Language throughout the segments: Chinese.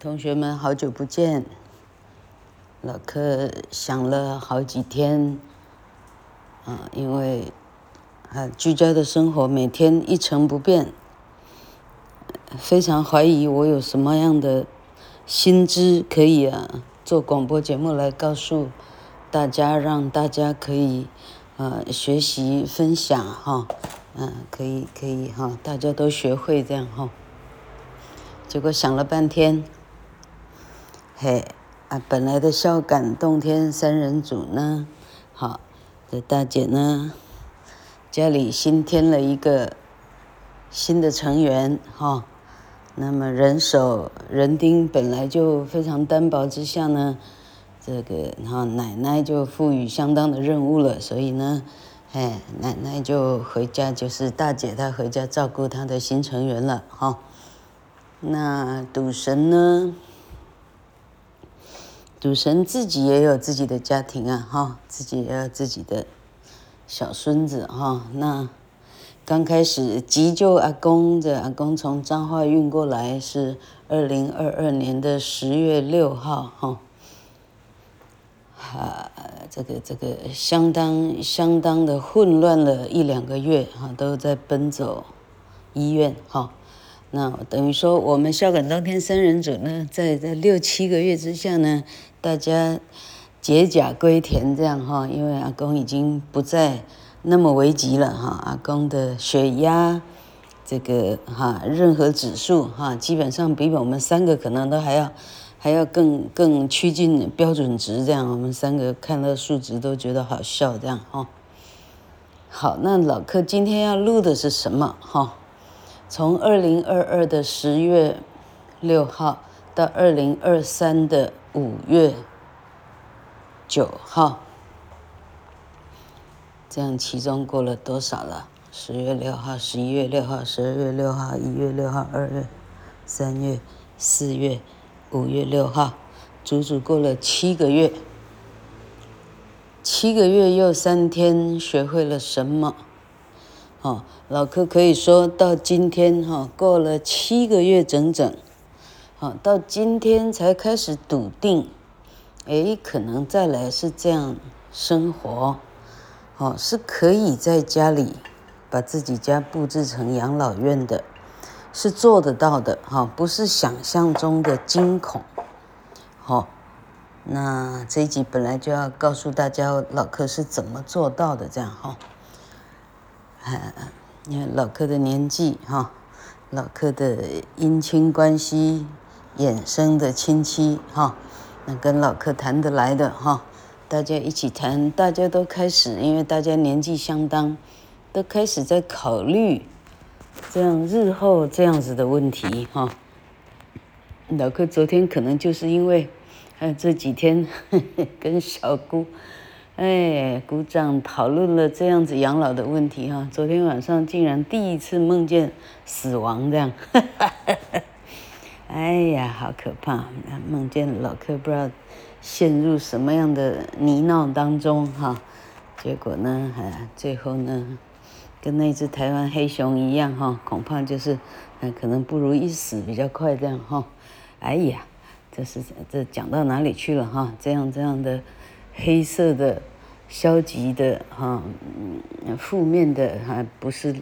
同学们，好久不见。老柯想了好几天，啊，因为啊，居家的生活每天一成不变，非常怀疑我有什么样的新知可以啊，做广播节目来告诉大家，让大家可以啊学习分享哈，嗯、可以可以哈，大家都学会这样哈。结果想了半天，嘿，啊，本来的孝感动天三人组呢，好，这大姐呢，家里新添了一个新的成员哈，那么人手人丁本来就非常单薄之下呢，这个然后奶奶就赋予相当的任务了，所以呢，哎，奶奶就回家，就是大姐她回家照顾她的新成员了哈。那赌神呢？赌神自己也有自己的家庭啊，哈，自己也有自己的小孙子哈。那刚开始急救阿公的阿公从彰化运过来是二零二二年的十月六号哈。啊，这个这个相当相当的混乱了一两个月哈，都在奔走医院哈。那等于说，我们孝感当天三人组呢，在在六七个月之下呢，大家解甲归田这样哈，因为阿公已经不再那么危急了哈，阿公的血压，这个哈，任何指数哈，基本上比我们三个可能都还要还要更更趋近标准值这样，我们三个看到数值都觉得好笑这样哈。好，那老客今天要录的是什么哈？从二零二二的十月六号到二零二三的五月九号，这样其中过了多少了？十月六号、十一月六号、十二月六号、一月六号、二月、三月、四月、五月六号，足足过了七个月。七个月又三天，学会了什么？哦，老柯可以说到今天哈，过了七个月整整，好，到今天才开始笃定，哎，可能再来是这样生活，哦，是可以在家里把自己家布置成养老院的，是做得到的哈，不是想象中的惊恐，好，那这一集本来就要告诉大家老柯是怎么做到的，这样哈。你看老柯的年纪哈，老柯的姻亲关系衍生的亲戚哈，那跟老柯谈得来的哈，大家一起谈，大家都开始，因为大家年纪相当，都开始在考虑这样日后这样子的问题哈。老柯昨天可能就是因为，还有这几天 跟小姑。哎，鼓掌讨论了这样子养老的问题哈。昨天晚上竟然第一次梦见死亡这样，哎呀，好可怕！梦见老柯不知道陷入什么样的泥淖当中哈。结果呢，哎，最后呢，跟那只台湾黑熊一样哈，恐怕就是，可能不如一死比较快这样哈。哎呀，这是这讲到哪里去了哈？这样这样的。黑色的、消极的、哈、嗯、负面的，哈，不是，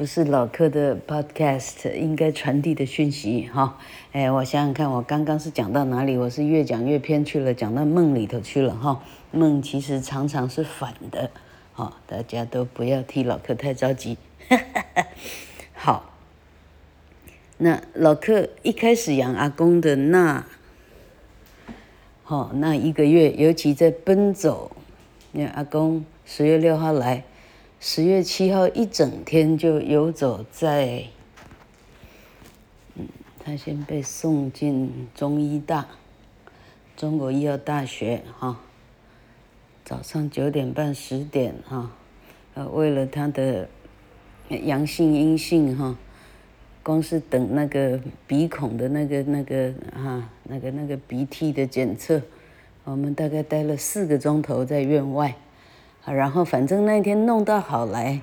不是老客的 podcast 应该传递的讯息，哈。哎，我想想看，我刚刚是讲到哪里？我是越讲越偏去了，讲到梦里头去了，哈。梦其实常常是反的，哈，大家都不要替老客太着急。好，那老客一开始养阿公的那。哦，那一个月，尤其在奔走，你看阿公十月六号来，十月七号一整天就游走在，嗯，他先被送进中医大，中国医药大学哈，早上九点半十点哈，呃，为了他的阳性阴性哈。光是等那个鼻孔的那个那个哈，那个那个鼻涕的检测，我们大概待了四个钟头在院外，啊然后反正那天弄到好来，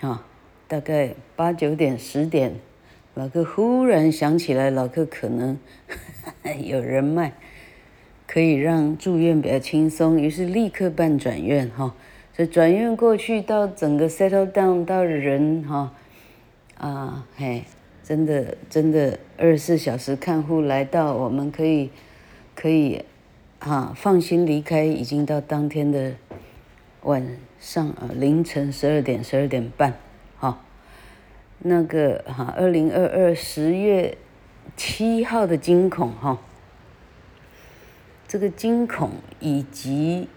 啊，大概八九点十点，老柯忽然想起来，老柯可能 有人脉，可以让住院比较轻松，于是立刻办转院哈。所以转院过去到整个 settle down 到人哈啊嘿，真的真的二十四小时看护来到，我们可以可以哈放心离开，已经到当天的晚上啊凌晨十二点十二点半哈。那个哈，二零二二十月七号的惊恐哈，这个惊恐以及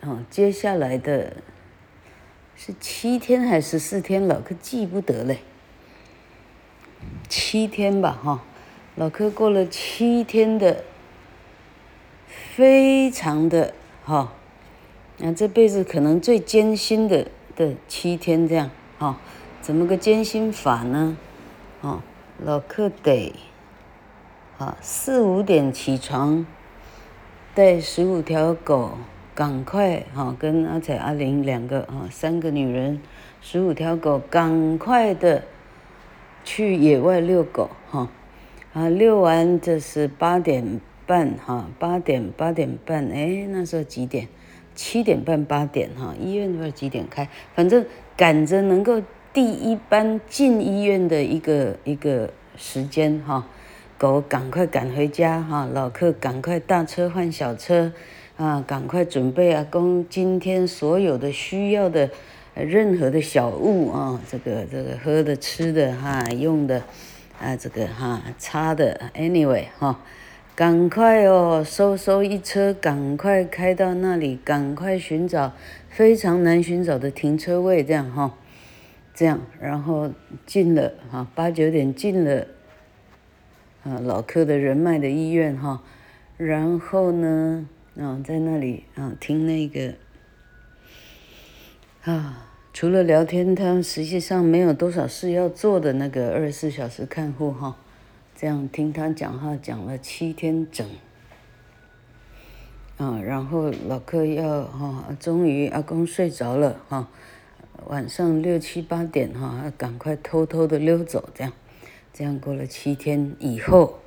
啊接下来的是七天还是十四天，老柯记不得嘞。七天吧哈，老柯过了七天的，非常的哈，那这辈子可能最艰辛的的七天这样哈。怎么个艰辛法呢？哦，老克得，啊，四五点起床，带十五条狗，赶快哈，跟阿彩、阿玲两个啊，三个女人，十五条狗，赶快的去野外遛狗哈，啊，遛完这是八点半哈，八点八点半，哎，那时候几点？七点半八点哈，医院不知道几点开，反正赶着能够。第一班进医院的一个一个时间哈，狗赶快赶回家哈，老客赶快大车换小车啊，赶快准备阿公今天所有的需要的任何的小物啊，这个这个喝的吃的哈，用的啊这个哈擦的，anyway 哈，赶快哦收收一车，赶快开到那里，赶快寻找非常难寻找的停车位，这样哈。这样，然后进了哈，八九点进了，啊，老柯的人脉的医院哈，然后呢，啊，在那里啊听那个，啊，除了聊天，他实际上没有多少事要做的那个二十四小时看护哈，这样听他讲话讲了七天整，啊，然后老客要哈，终于阿公睡着了哈。晚上六七八点哈，赶快偷偷的溜走，这样，这样过了七天以后，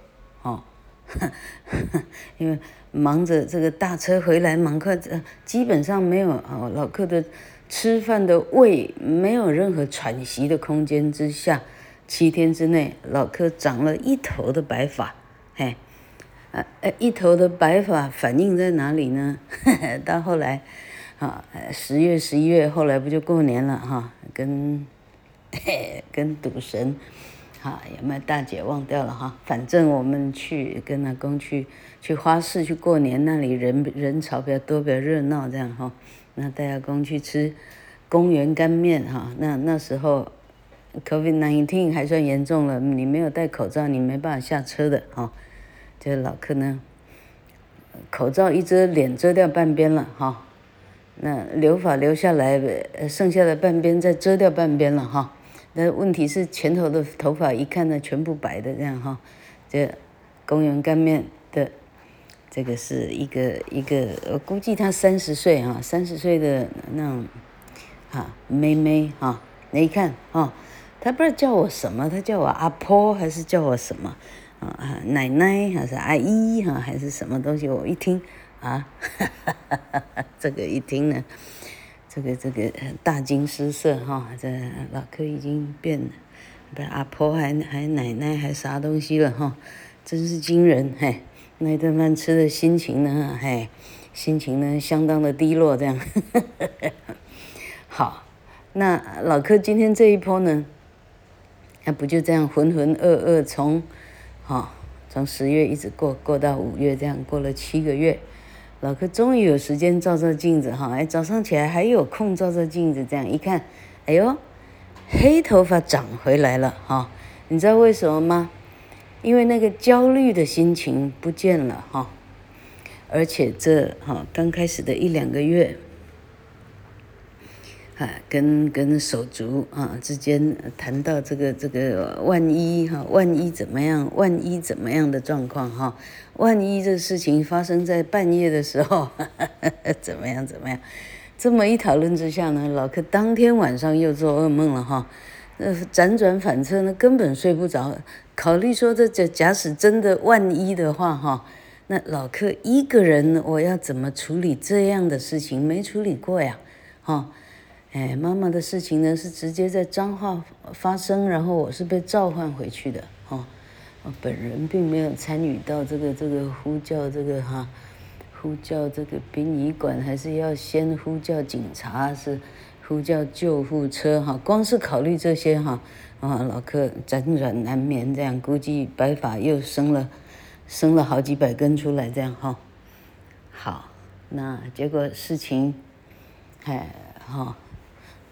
哦，因为忙着这个大车回来，忙快，基本上没有哦，老客的吃饭的胃没有任何喘息的空间之下，七天之内，老柯长了一头的白发，嘿，呃，一头的白发反映在哪里呢？到后来。啊，十月、十一月，后来不就过年了哈？跟跟赌神，哈，有没有大姐忘掉了哈？反正我们去跟阿公去去花市去过年，那里人人潮比较多，比较热闹这样哈。那带阿公去吃公园干面哈。那那时候 COVID-19 还算严重了，你没有戴口罩，你没办法下车的哈。这老客呢，口罩一遮，脸遮掉半边了哈。那留发留下来，剩下的半边再遮掉半边了哈。那问题是前头的头发一看呢，全部白的这样哈。这公园干面的，这个是一个一个，我估计他三十岁哈，三十岁的那种哈妹妹哈。那一看哈，他不知道叫我什么，他叫我阿婆还是叫我什么啊？奶奶还是阿姨哈，还是什么东西？我一听。啊，哈哈哈！这个一听呢，这个这个大惊失色哈，这老柯已经变了，不是阿婆还还奶奶还啥东西了哈，真是惊人嘿！那一顿饭吃的心情呢，嘿，心情呢相当的低落这样。好，那老柯今天这一波呢，那不就这样浑浑噩噩从，哈，从十月一直过过到五月这样过了七个月。老柯终于有时间照照镜子哈，哎，早上起来还有空照照镜子，这样一看，哎呦，黑头发长回来了哈！你知道为什么吗？因为那个焦虑的心情不见了哈，而且这哈刚开始的一两个月。跟跟手足啊之间谈到这个这个万一哈，万一怎么样，万一怎么样的状况哈，万一这事情发生在半夜的时候，呵 呵怎么样怎么样？这么一讨论之下呢，老柯当天晚上又做噩梦了哈。呃，辗转反侧呢，根本睡不着。考虑说，这假假使真的万一的话，哈，那老克一个人，我要怎么处理这样的事情？没处理过呀，哈，哎，妈妈的事情呢，是直接在彰化发生，然后我是被召唤回去的，哈，我本人并没有参与到这个这个呼叫这个哈，呼叫这个殡仪馆，还是要先呼叫警察是？呼叫救护车哈，光是考虑这些哈，啊，老客辗转难眠，这样估计白发又生了，生了好几百根出来，这样哈。好，那结果事情，哎哈，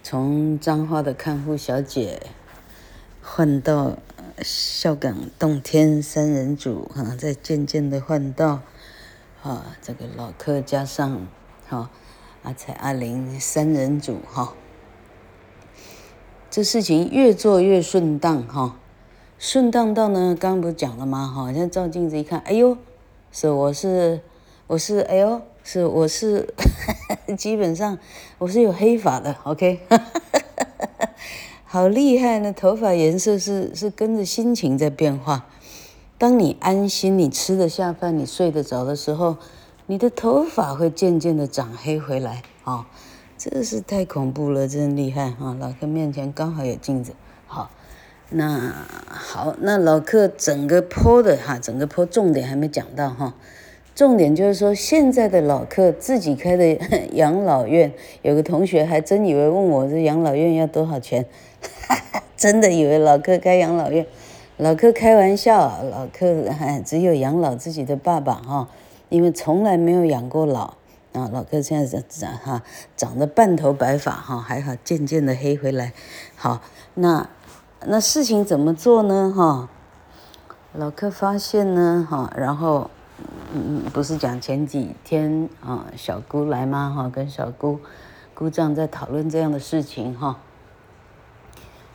从彰化的看护小姐换到孝感动天三人组哈，再渐渐的换到啊这个老客加上哈。阿财阿玲三人组哈，这事情越做越顺当哈，顺当到呢，刚刚不是讲了吗？哈，现在照镜子一看，哎呦，是我是我是哎呦，是我是 基本上我是有黑发的，OK，好厉害呢，头发颜色是是跟着心情在变化。当你安心，你吃得下饭，你睡得着的时候。你的头发会渐渐的长黑回来啊、哦，这是太恐怖了，真厉害啊、哦！老克面前刚好有镜子，好，那好，那老克整个坡的哈，整个坡重点还没讲到哈，重点就是说现在的老客自己开的 养老院，有个同学还真以为问我这养老院要多少钱，真的以为老客开养老院，老客开玩笑，老克还只有养老自己的爸爸哈。因为从来没有养过老啊，老客现在长哈长得半头白发哈，还好渐渐的黑回来。好，那那事情怎么做呢？哈，老客发现呢，哈，然后嗯，不是讲前几天啊，小姑来吗？哈，跟小姑姑丈在讨论这样的事情哈。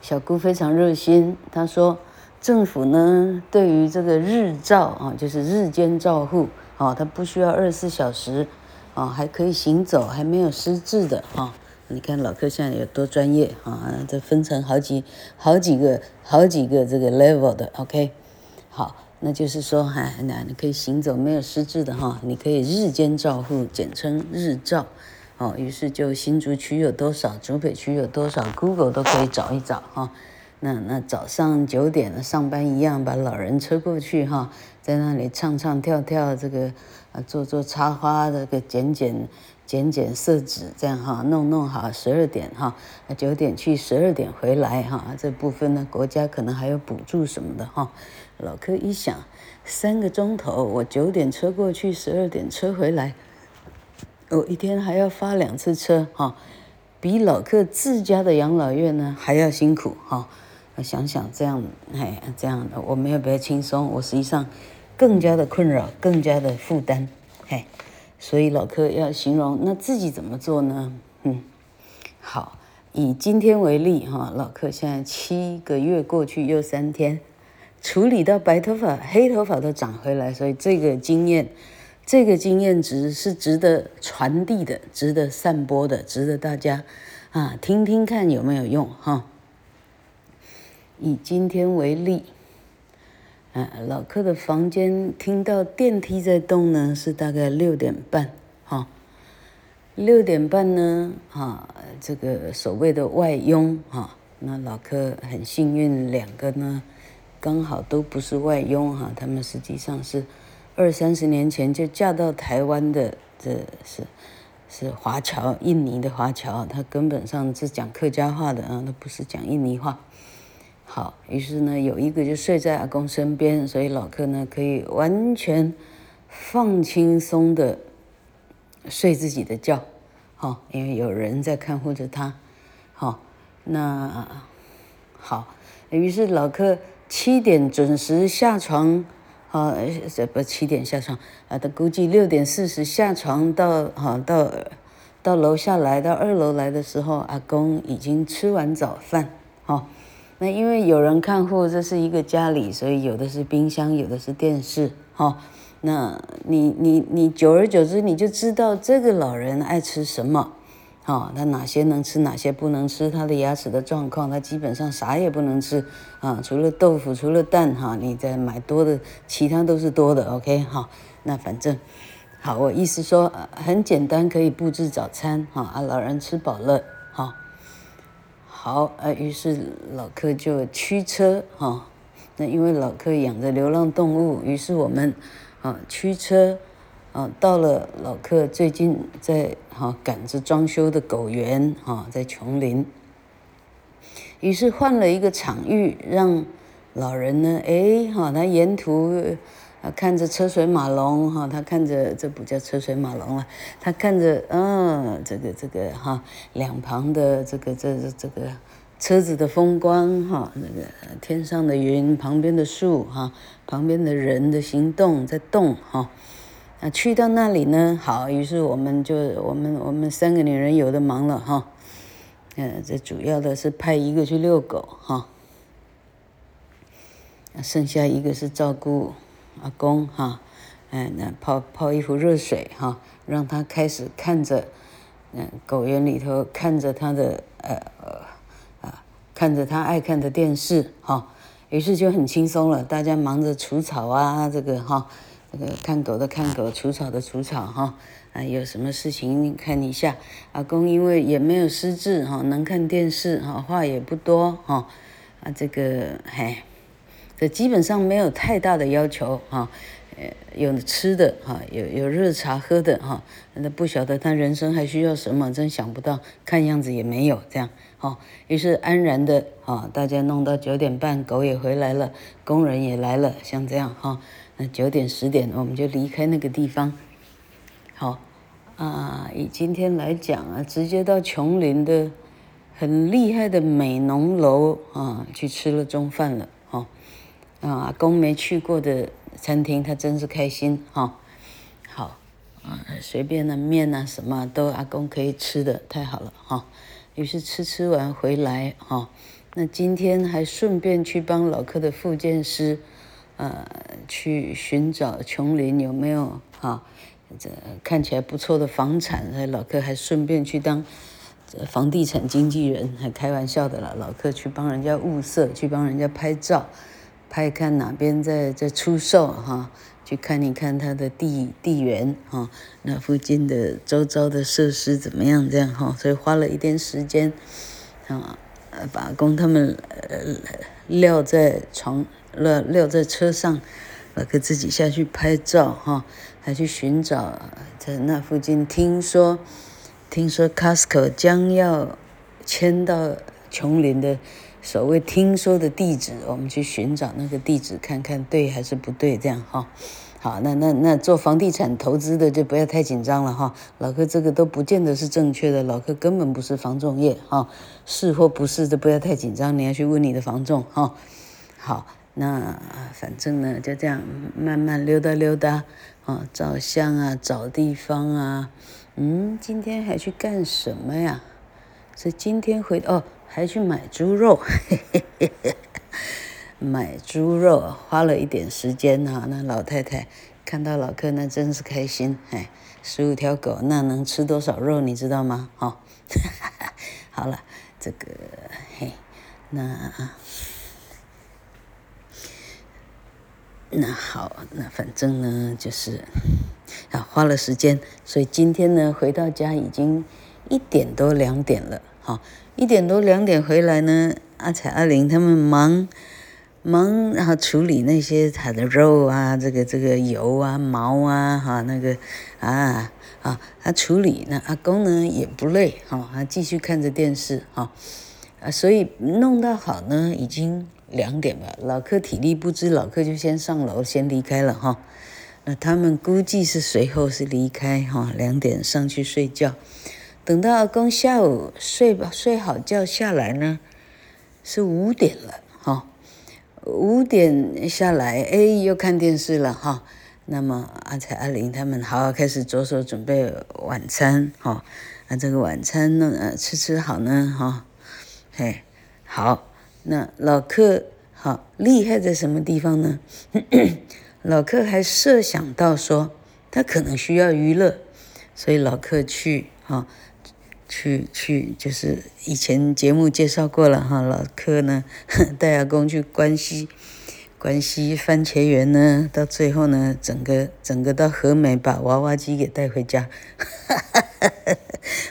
小姑非常热心，她说政府呢对于这个日照啊，就是日间照护。啊，他不需要二十四小时，啊，还可以行走，还没有失智的哈、你看老客现在有多专业啊？这分成好几、好几个、好几个这个 level 的，OK。好，那就是说，哎，那你可以行走，没有失智的哈、你可以日间照护，简称日照。哦，于是就新竹区有多少，竹北区有多少，Google 都可以找一找哈。那那早上九点上班一样，把老人车过去哈，在那里唱唱跳跳，这个啊做做插花，这个剪剪剪剪色纸，这样哈弄弄好，十二点哈，九点去，十二点回来哈，这部分呢国家可能还有补助什么的哈。老柯一想，三个钟头，我九点车过去，十二点车回来，我一天还要发两次车哈，比老柯自家的养老院呢还要辛苦哈。我想想这样，哎，这样的我们要不要轻松？我实际上更加的困扰，更加的负担，嘿，所以老柯要形容那自己怎么做呢？嗯，好，以今天为例哈，老柯现在七个月过去又三天，处理到白头发、黑头发都长回来，所以这个经验，这个经验值是值得传递的，值得散播的，值得大家啊听听看有没有用哈。以今天为例，啊，老克的房间听到电梯在动呢，是大概六点半，哈、六点半呢，哈、哦，这个所谓的外佣，哈、那老克很幸运，两个呢，刚好都不是外佣，哈，他们实际上是二三十年前就嫁到台湾的，这是是华侨，印尼的华侨，他根本上是讲客家话的啊，他不是讲印尼话。好，于是呢，有一个就睡在阿公身边，所以老克呢可以完全放轻松的睡自己的觉，好，因为有人在看护着他，好，那好，于是老克七点准时下床，啊，这不七点下床啊，他估计六点四十下床到，啊到到楼下来到二楼来的时候，阿公已经吃完早饭，好。那因为有人看护，这是一个家里，所以有的是冰箱，有的是电视，哈、哦。那你你你久而久之，你就知道这个老人爱吃什么，哦，他哪些能吃，哪些不能吃，他的牙齿的状况，他基本上啥也不能吃啊，除了豆腐，除了蛋哈，你再买多的，其他都是多的，OK 哈，那反正好，我意思说很简单，可以布置早餐哈，啊，老人吃饱了哈，好，呃，于是老客就驱车哈，那因为老客养着流浪动物，于是我们啊驱车。啊，到了老客最近在哈赶着装修的狗园哈，在琼林，于是换了一个场域，让老人呢，哎哈，他沿途啊看着车水马龙哈，他看着这不叫车水马龙了，他看着嗯这个这个哈两旁的这个这这个车子的风光哈，那个天上的云，旁边的树哈，旁边的人的行动在动哈。啊，去到那里呢，好，于是我们就我们我们三个女人有的忙了哈，嗯，这主要的是派一个去遛狗哈，剩下一个是照顾阿公哈，嗯，那泡泡一壶热水哈，让他开始看着，嗯，狗园里头看着他的呃啊，看着他爱看的电视哈，于是就很轻松了，大家忙着除草啊，这个哈。看狗的看狗，除草的除草哈，啊，有什么事情看一下。阿公因为也没有失智哈，能看电视哈，话也不多哈，啊，这个嘿，这基本上没有太大的要求哈，呃，有吃的哈，有有热茶喝的哈，那不晓得他人生还需要什么，真想不到，看样子也没有这样哈，于是安然的哈，大家弄到九点半，狗也回来了，工人也来了，像这样哈。那九点十点，我们就离开那个地方。好啊，以今天来讲啊，直接到琼林的很厉害的美浓楼啊，去吃了中饭了。哈啊，阿公没去过的餐厅，他真是开心。哈，好啊，随便的面啊什么都阿公可以吃的，太好了。哈，于是吃吃完回来。哈，那今天还顺便去帮老客的复健师。呃，去寻找琼林有没有哈，这看起来不错的房产。老客还顺便去当这房地产经纪人，还开玩笑的了。老客去帮人家物色，去帮人家拍照，拍看哪边在在出售哈，去看一看他的地地缘哈，那附近的周遭的设施怎么样这样哈，所以花了一点时间啊，把工他们呃撂在床。撂撂在车上，老客自己下去拍照哈，还去寻找在那附近。听说，听说 Costco 将要迁到琼林的所谓听说的地址，我们去寻找那个地址，看看对还是不对，这样哈。好，那那那做房地产投资的就不要太紧张了哈。老哥这个都不见得是正确的，老哥根本不是房仲业哈，是或不是都不要太紧张，你要去问你的房仲哈。好。那反正呢，就这样慢慢溜达溜达，啊，照相啊，找地方啊，嗯，今天还去干什么呀？是今天回哦，还去买猪肉，嘿嘿嘿嘿，买猪肉花了一点时间哈。那老太太看到老客，那真是开心，哎，十五条狗那能吃多少肉，你知道吗？哈，好了，这个嘿，那。那好，那反正呢，就是啊，花了时间，所以今天呢，回到家已经一点多两点了，哈，一点多两点回来呢，阿彩阿玲他们忙忙，然后处理那些他的肉啊，这个这个油啊毛啊，哈，那个啊啊，他处理，那阿公呢也不累，哈，他继续看着电视，哈，啊，所以弄到好呢，已经。两点了，老客体力不支，老客就先上楼，先离开了哈。那他们估计是随后是离开哈，两点上去睡觉。等到阿公下午睡吧，睡好觉下来呢，是五点了哈。五点下来，哎，又看电视了哈。那么阿才、阿玲他们好好开始着手准备晚餐哈。那这个晚餐呢，呃，吃吃好呢哈。嘿，好。那老客好厉害在什么地方呢？老客还设想到说，他可能需要娱乐，所以老客去哈去去，就是以前节目介绍过了哈，老柯呢 带阿公去关西，关西番茄园呢，到最后呢，整个整个到和美把娃娃机给带回家，哈哈哈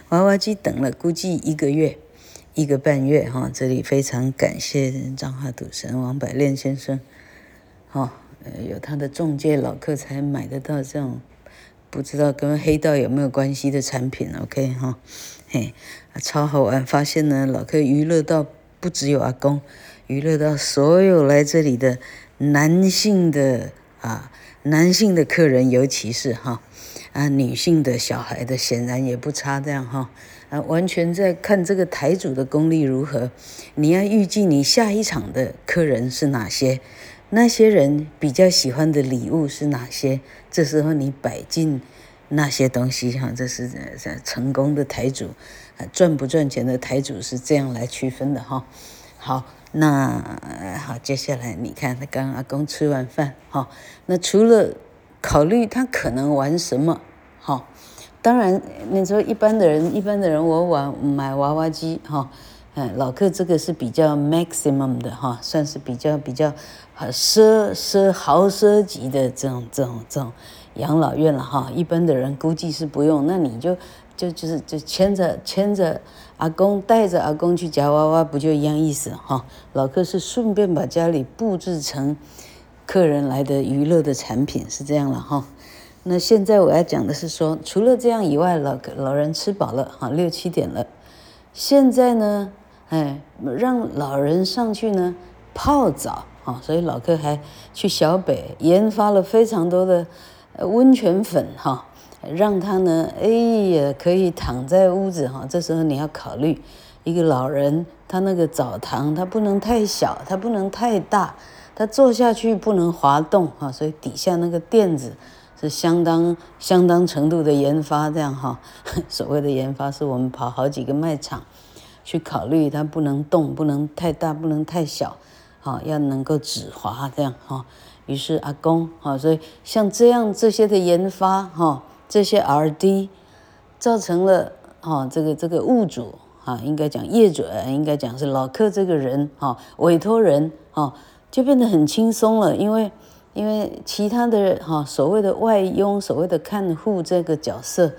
娃娃机等了估计一个月，一个半月哈，这里非常感谢彰化赌神王百炼先生，哈，有他的中介，老客才买得到这种。不知道跟黑道有没有关系的产品，OK 哈，嘿，超好玩！发现呢，老柯娱乐到不只有阿公，娱乐到所有来这里的男性的啊，男性的客人，尤其是哈啊，女性的小孩的，显然也不差这样哈啊，完全在看这个台主的功力如何。你要预计你下一场的客人是哪些？那些人比较喜欢的礼物是哪些？这时候你摆进那些东西哈，这是成功的台主，赚不赚钱的台主是这样来区分的哈。好，那好，接下来你看，他刚阿公吃完饭哈，那除了考虑他可能玩什么哈，当然你说一般的人，一般的人我玩买娃娃机哈。嗯，老客这个是比较 maximum 的哈，算是比较比较奢奢豪奢级的这种这种这种养老院了哈。一般的人估计是不用，那你就就就是就牵着牵着阿公带着阿公去夹娃娃，不就一样意思哈？老客是顺便把家里布置成客人来的娱乐的产品，是这样了哈。那现在我要讲的是说，除了这样以外，老老人吃饱了哈，六七点了，现在呢？哎，让老人上去呢泡澡啊，所以老客还去小北研发了非常多的温泉粉哈，让他呢，哎呀，可以躺在屋子哈。这时候你要考虑一个老人，他那个澡堂他不能太小，他不能太大，他坐下去不能滑动哈，所以底下那个垫子是相当相当程度的研发这样哈。所谓的研发是我们跑好几个卖场。去考虑它不能动，不能太大，不能太小，好，要能够止滑这样哈。于是阿公哈，所以像这样这些的研发哈，这些 R&D 造成了哈，这个这个物主哈，应该讲业主，应该讲是老客这个人哈，委托人哈，就变得很轻松了，因为因为其他的哈所谓的外佣，所谓的看护这个角色，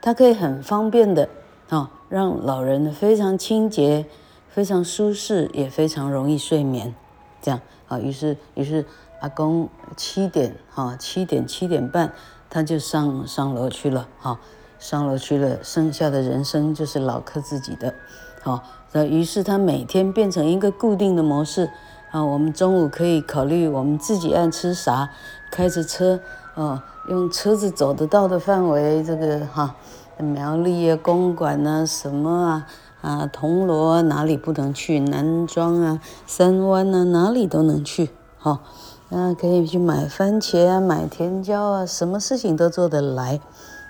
他可以很方便的。啊，让老人非常清洁、非常舒适，也非常容易睡眠，这样啊。于是，于是阿公七点哈，七点七点半他就上上楼去了，哈，上楼去了。剩下的人生就是老柯自己的，好。那于是他每天变成一个固定的模式啊。我们中午可以考虑我们自己爱吃啥，开着车啊，用车子走得到的范围，这个哈。苗栗啊，公馆啊，什么啊啊，铜锣，哪里不能去？南庄啊，三湾啊，哪里都能去。好、哦，那可以去买番茄啊，买甜椒啊，什么事情都做得来。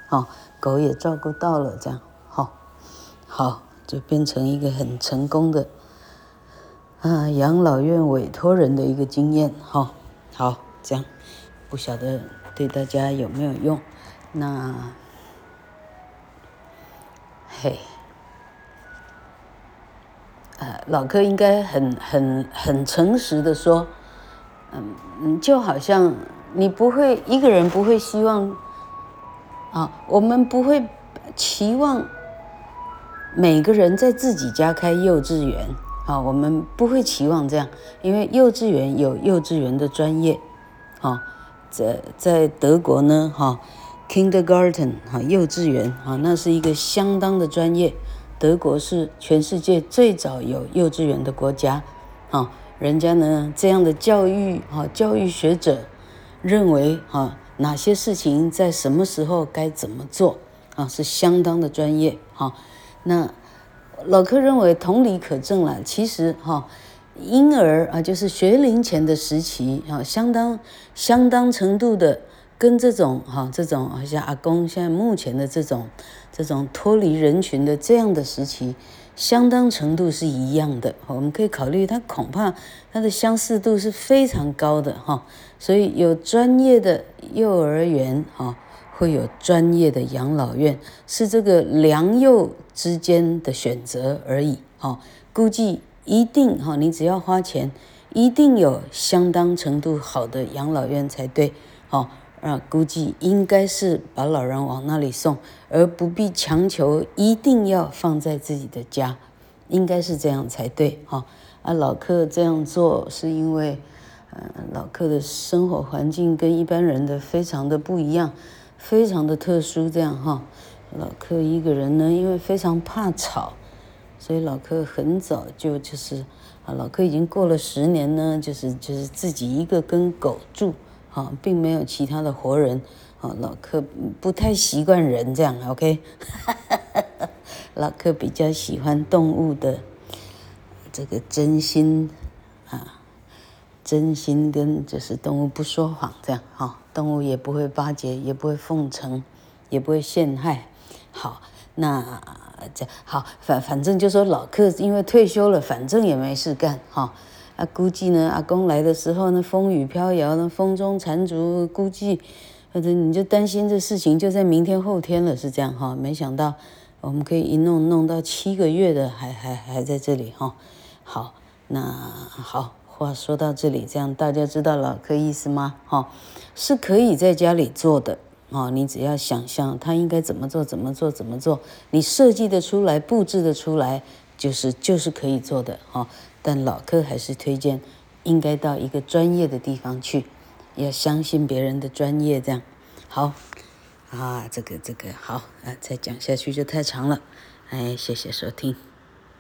好、哦，狗也照顾到了，这样好、哦，好，就变成一个很成功的啊养老院委托人的一个经验。哈、哦，好，这样不晓得对大家有没有用？那。嘿，呃，老柯应该很很很诚实的说，嗯嗯，就好像你不会一个人不会希望啊，我们不会期望每个人在自己家开幼稚园啊，我们不会期望这样，因为幼稚园有幼稚园的专业，啊，在在德国呢，哈。Kindergarten 哈，幼稚园哈，那是一个相当的专业。德国是全世界最早有幼稚园的国家，啊，人家呢这样的教育哈，教育学者认为哈，哪些事情在什么时候该怎么做啊，是相当的专业哈。那老柯认为同理可证了，其实哈，婴儿啊就是学龄前的时期啊，相当相当程度的。跟这种哈，这种好像阿公现在目前的这种，这种脱离人群的这样的时期，相当程度是一样的。我们可以考虑，它恐怕它的相似度是非常高的哈。所以有专业的幼儿园哈，会有专业的养老院，是这个良幼之间的选择而已。哈，估计一定哈，你只要花钱，一定有相当程度好的养老院才对。哈，啊，估计应该是把老人往那里送，而不必强求一定要放在自己的家，应该是这样才对。哈，啊，老客这样做是因为，呃，老客的生活环境跟一般人的非常的不一样，非常的特殊。这样哈。老客一个人呢，因为非常怕吵，所以老客很早就就是啊，老客已经过了十年呢，就是就是自己一个跟狗住，啊，并没有其他的活人，啊，老客不太习惯人这样，OK，老客比较喜欢动物的这个真心啊，真心跟就是动物不说谎这样，哈，动物也不会巴结，也不会奉承，也不会陷害。好，那这好反反正就说老客因为退休了，反正也没事干哈。啊，估计呢，阿公来的时候呢，风雨飘摇，呢风中残烛，估计或者你就担心这事情就在明天后天了，是这样哈。没想到我们可以一弄弄到七个月的还，还还在这里哈。好，那好，话说到这里，这样大家知道老客意思吗？哈，是可以在家里做的。哦，你只要想象他应该怎么做，怎么做，怎么做，你设计的出来，布置的出来，就是就是可以做的哈。但老客还是推荐，应该到一个专业的地方去，要相信别人的专业。这样好啊，这个这个好啊，再讲下去就太长了。哎，谢谢收听。